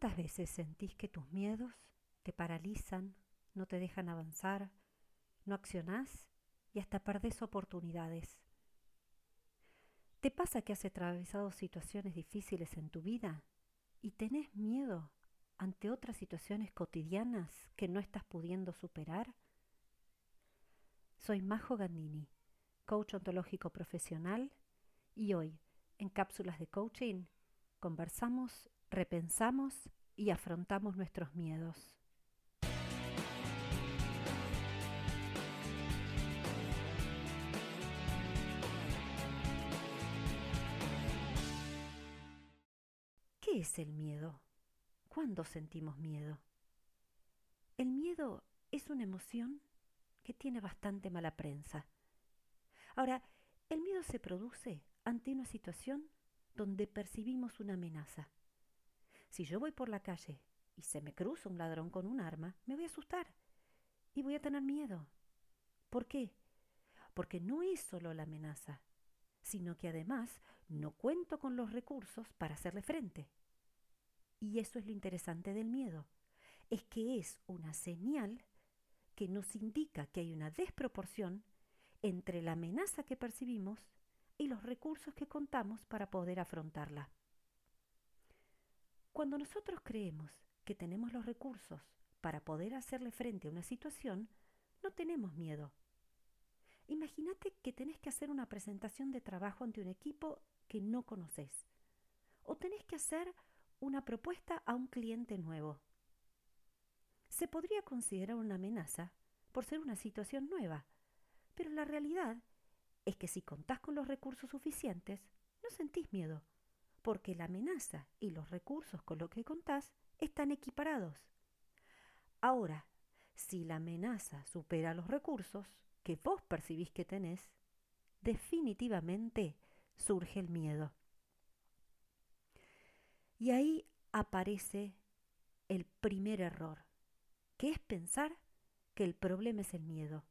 ¿Cuántas veces sentís que tus miedos te paralizan, no te dejan avanzar, no accionás y hasta perdés oportunidades? ¿Te pasa que has atravesado situaciones difíciles en tu vida y tenés miedo ante otras situaciones cotidianas que no estás pudiendo superar? Soy Majo Gandini, coach ontológico profesional, y hoy, en cápsulas de coaching, conversamos, repensamos y afrontamos nuestros miedos. ¿Qué es el miedo? ¿Cuándo sentimos miedo? El miedo es una emoción que tiene bastante mala prensa. Ahora, el miedo se produce ante una situación donde percibimos una amenaza. Si yo voy por la calle y se me cruza un ladrón con un arma, me voy a asustar y voy a tener miedo. ¿Por qué? Porque no es solo la amenaza, sino que además no cuento con los recursos para hacerle frente. Y eso es lo interesante del miedo, es que es una señal que nos indica que hay una desproporción entre la amenaza que percibimos y los recursos que contamos para poder afrontarla. Cuando nosotros creemos que tenemos los recursos para poder hacerle frente a una situación, no tenemos miedo. Imagínate que tenés que hacer una presentación de trabajo ante un equipo que no conoces, o tenés que hacer una propuesta a un cliente nuevo. Se podría considerar una amenaza por ser una situación nueva, pero la realidad es que si contás con los recursos suficientes, no sentís miedo, porque la amenaza y los recursos con los que contás están equiparados. Ahora, si la amenaza supera los recursos que vos percibís que tenés, definitivamente surge el miedo. Y ahí aparece el primer error, que es pensar que el problema es el miedo.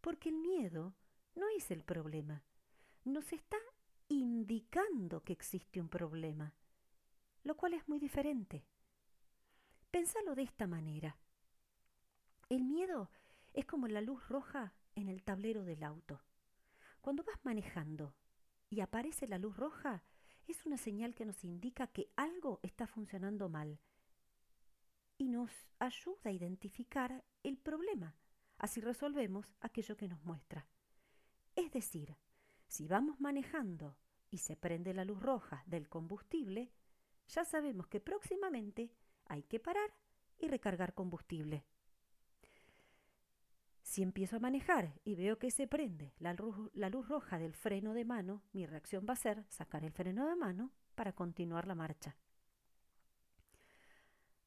Porque el miedo no es el problema, nos está indicando que existe un problema, lo cual es muy diferente. Pénsalo de esta manera. El miedo es como la luz roja en el tablero del auto. Cuando vas manejando y aparece la luz roja, es una señal que nos indica que algo está funcionando mal y nos ayuda a identificar el problema. Así resolvemos aquello que nos muestra. Es decir, si vamos manejando y se prende la luz roja del combustible, ya sabemos que próximamente hay que parar y recargar combustible. Si empiezo a manejar y veo que se prende la luz, roja del freno de mano, mi reacción va a ser sacar el freno de mano para continuar la marcha.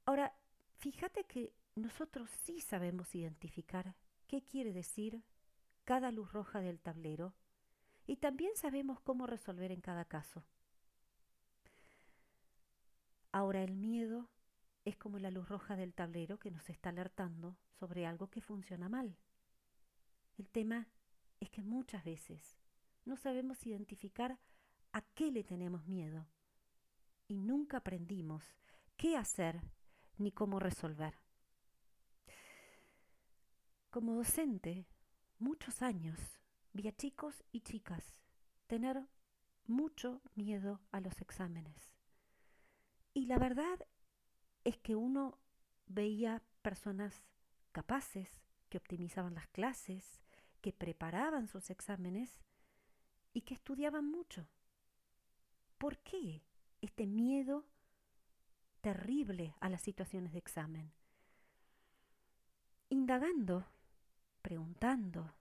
Ahora, fíjate que nosotros sí sabemos identificar qué quiere decir cada luz roja del tablero y también sabemos cómo resolver en cada caso. Ahora el miedo es como la luz roja del tablero que nos está alertando sobre algo que funciona mal. El tema es que muchas veces no sabemos identificar a qué le tenemos miedo y nunca aprendimos qué hacer ni cómo resolver. Como docente, muchos años vi a chicos y chicas tener mucho miedo a los exámenes. Y la verdad es que uno veía personas capaces que optimizaban las clases, que preparaban sus exámenes y que estudiaban mucho. ¿Por qué este miedo terrible a las situaciones de examen? Indagando, preguntando,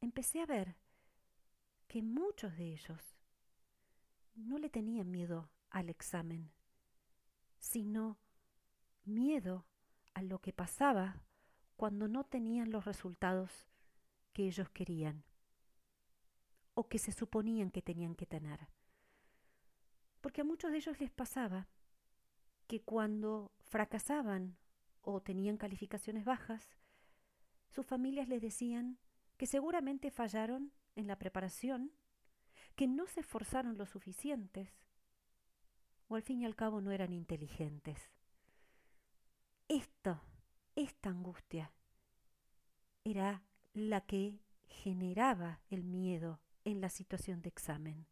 empecé a ver que muchos de ellos no le tenían miedo al examen, sino miedo a lo que pasaba cuando no tenían los resultados que ellos querían o que se suponían que tenían que tener. Porque a muchos de ellos les pasaba que cuando fracasaban o tenían calificaciones bajas, sus familias les decían que seguramente fallaron en la preparación, que no se esforzaron lo suficientes, o al fin y al cabo no eran inteligentes. Esto, esta angustia, era la que generaba el miedo en la situación de examen.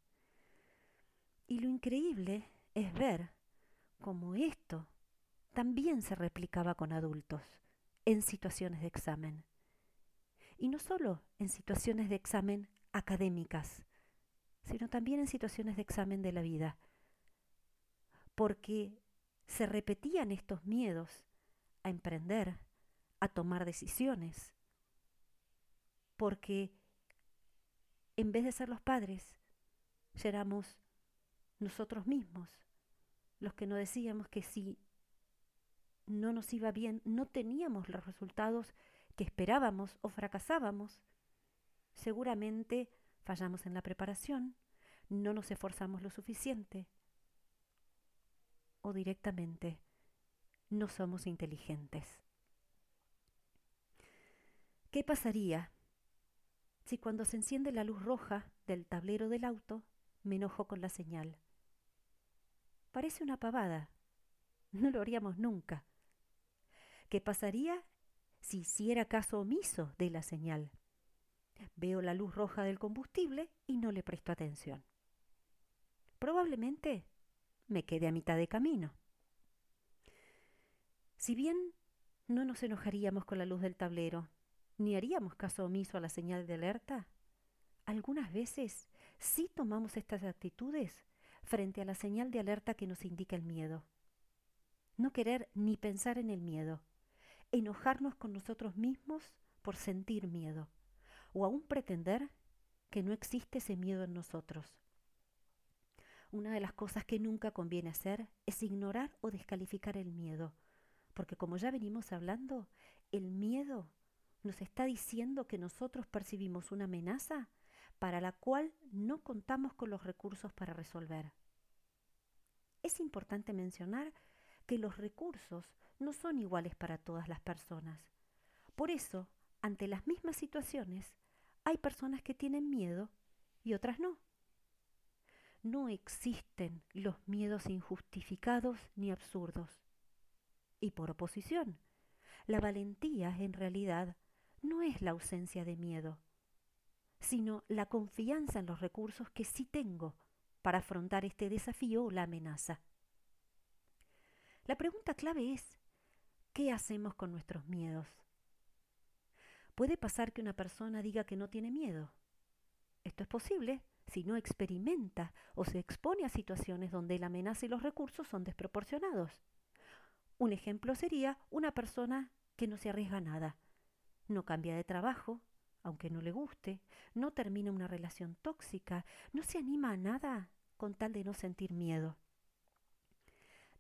Y lo increíble es ver cómo esto también se replicaba con adultos en situaciones de examen. Y no solo en situaciones de examen académicas, sino también en situaciones de examen de la vida. Porque se repetían estos miedos a emprender, a tomar decisiones. Porque en vez de ser los padres, éramos nosotros mismos los que nos decíamos que si no nos iba bien, no teníamos los resultados que esperábamos o fracasábamos. Seguramente fallamos en la preparación, no nos esforzamos lo suficiente o directamente no somos inteligentes. ¿Qué pasaría si cuando se enciende la luz roja del tablero del auto me enojo con la señal? Parece una pavada. No lo haríamos nunca. ¿Qué pasaría si hiciera caso omiso de la señal? Veo la luz roja del combustible y no le presto atención. Probablemente me quede a mitad de camino. Si bien no nos enojaríamos con la luz del tablero, ni haríamos caso omiso a la señal de alerta, algunas veces sí tomamos estas actitudes frente a la señal de alerta que nos indica el miedo. No querer ni pensar en el miedo, enojarnos con nosotros mismos por sentir miedo, o aún pretender que no existe ese miedo en nosotros. Una de las cosas que nunca conviene hacer es ignorar o descalificar el miedo, porque como ya venimos hablando, el miedo nos está diciendo que nosotros percibimos una amenaza para la cual no contamos con los recursos para resolver. Es importante mencionar que los recursos no son iguales para todas las personas. Por eso, ante las mismas situaciones, hay personas que tienen miedo y otras no. No existen los miedos injustificados ni absurdos. Y por oposición, la valentía en realidad no es la ausencia de miedo, sino la confianza en los recursos que sí tengo para afrontar este desafío o la amenaza. La pregunta clave es, ¿qué hacemos con nuestros miedos? Puede pasar que una persona diga que no tiene miedo. Esto es posible si no experimenta o se expone a situaciones donde la amenaza y los recursos son desproporcionados. Un ejemplo sería una persona que no se arriesga nada, no cambia de trabajo, aunque no le guste, no termina una relación tóxica, no se anima a nada con tal de no sentir miedo.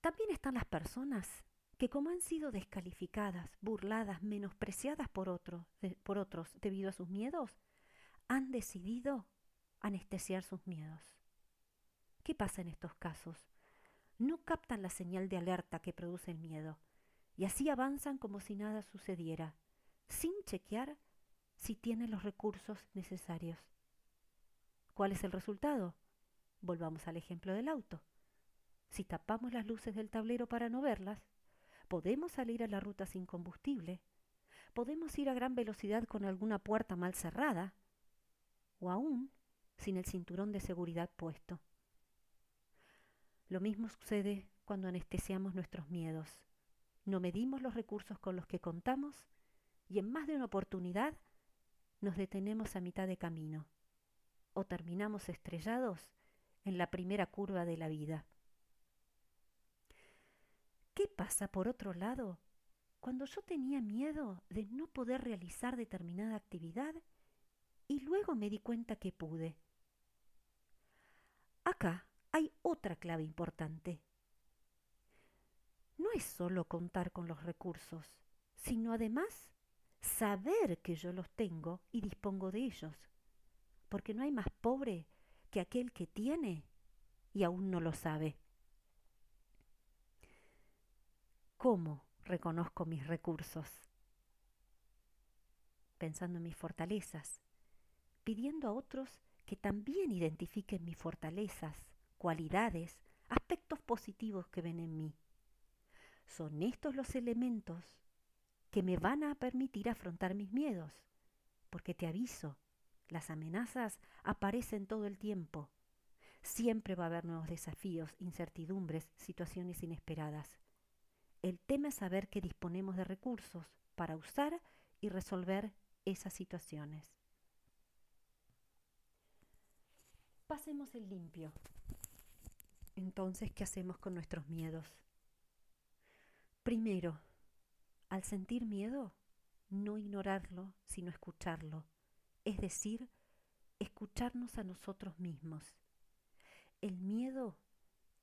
También están las personas que como han sido descalificadas, burladas, menospreciadas por, por otros debido a sus miedos, han decidido anestesiar sus miedos. ¿Qué pasa en estos casos? No captan la señal de alerta que produce el miedo y así avanzan como si nada sucediera, sin chequear si tienen los recursos necesarios. ¿Cuál es el resultado? Volvamos al ejemplo del auto. Si tapamos las luces del tablero para no verlas, podemos salir a la ruta sin combustible, podemos ir a gran velocidad con alguna puerta mal cerrada, o aún sin el cinturón de seguridad puesto. Lo mismo sucede cuando anestesiamos nuestros miedos. No medimos los recursos con los que contamos y en más de una oportunidad nos detenemos a mitad de camino o terminamos estrellados en la primera curva de la vida. ¿Qué pasa por otro lado cuando yo tenía miedo de no poder realizar determinada actividad y luego me di cuenta que pude? Acá hay otra clave importante. No es solo contar con los recursos, sino además saber que yo los tengo y dispongo de ellos, porque no hay más pobre que aquel que tiene y aún no lo sabe. ¿Cómo reconozco mis recursos? Pensando en mis fortalezas, pidiendo a otros que también identifiquen mis fortalezas, cualidades, aspectos positivos que ven en mí. Son estos los elementos que me van a permitir afrontar mis miedos, porque te aviso, las amenazas aparecen todo el tiempo. Siempre va a haber nuevos desafíos, incertidumbres, situaciones inesperadas. El tema es saber que disponemos de recursos para usar y resolver esas situaciones. Pasemos el limpio. Entonces, ¿qué hacemos con nuestros miedos? Primero, al sentir miedo, no ignorarlo, sino escucharlo, es decir, escucharnos a nosotros mismos. El miedo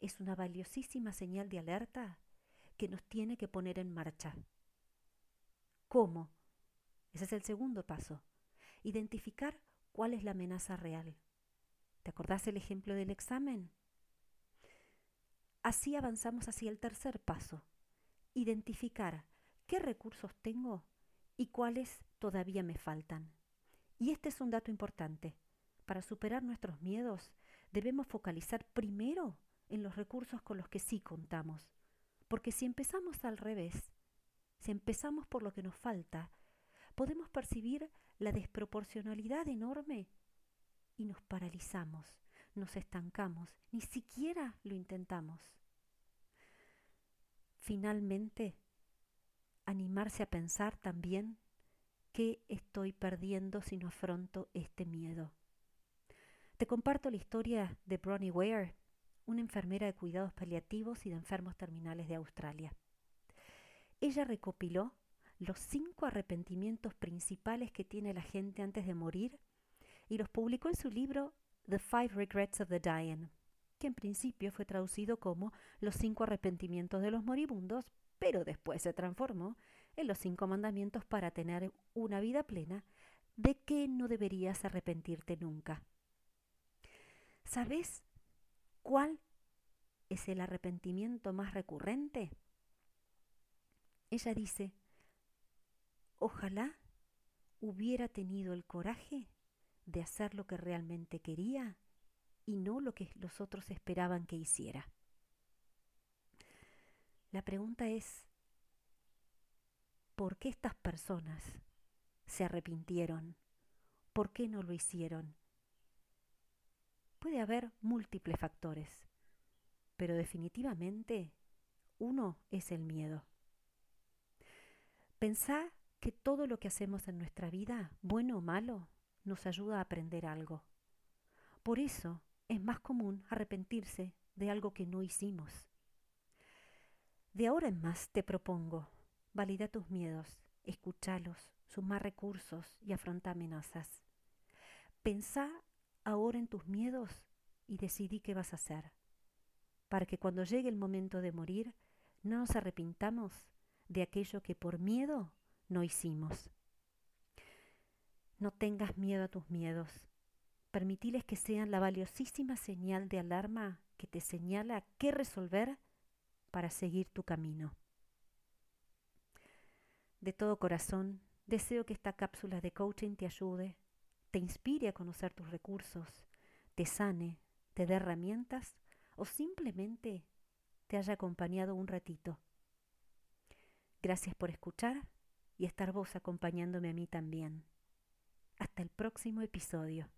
es una valiosísima señal de alerta que nos tiene que poner en marcha. ¿Cómo? Ese es el segundo paso. Identificar cuál es la amenaza real. ¿Te acordás el ejemplo del examen? Así avanzamos hacia el tercer paso. Identificar qué recursos tengo y cuáles todavía me faltan. Y este es un dato importante. Para superar nuestros miedos debemos focalizar primero en los recursos con los que sí contamos. Porque si empezamos al revés, si empezamos por lo que nos falta, podemos percibir la desproporcionalidad enorme y nos paralizamos, nos estancamos, ni siquiera lo intentamos. Finalmente, animarse a pensar también qué estoy perdiendo si no afronto este miedo. Te comparto la historia de Bronnie Ware, una enfermera de cuidados paliativos y de enfermos terminales de Australia. Ella recopiló los cinco arrepentimientos principales que tiene la gente antes de morir y los publicó en su libro The Five Regrets of the Dying, que en principio fue traducido como Los cinco arrepentimientos de los moribundos, pero después se transformó en los cinco mandamientos para tener una vida plena de que no deberías arrepentirte nunca. ¿Sabes cuál es el arrepentimiento más recurrente? Ella dice, ojalá hubiera tenido el coraje de hacer lo que realmente quería y no lo que los otros esperaban que hiciera. La pregunta es, ¿por qué estas personas se arrepintieron? ¿Por qué no lo hicieron? Puede haber múltiples factores, pero definitivamente uno es el miedo. Pensá que todo lo que hacemos en nuestra vida, bueno o malo, nos ayuda a aprender algo. Por eso es más común arrepentirse de algo que no hicimos. De ahora en más te propongo, valida tus miedos, escúchalos, suma recursos y afronta amenazas. Pensá ahora en tus miedos y decidí qué vas a hacer, para que cuando llegue el momento de morir no nos arrepintamos de aquello que por miedo no hicimos. No tengas miedo a tus miedos. Permitiles que sean la valiosísima señal de alarma que te señala qué resolver para seguir tu camino. De todo corazón, deseo que esta cápsula de coaching te ayude, te inspire a conocer tus recursos, te sane, te dé herramientas o simplemente te haya acompañado un ratito. Gracias por escuchar y estar vos acompañándome a mí también. Hasta el próximo episodio.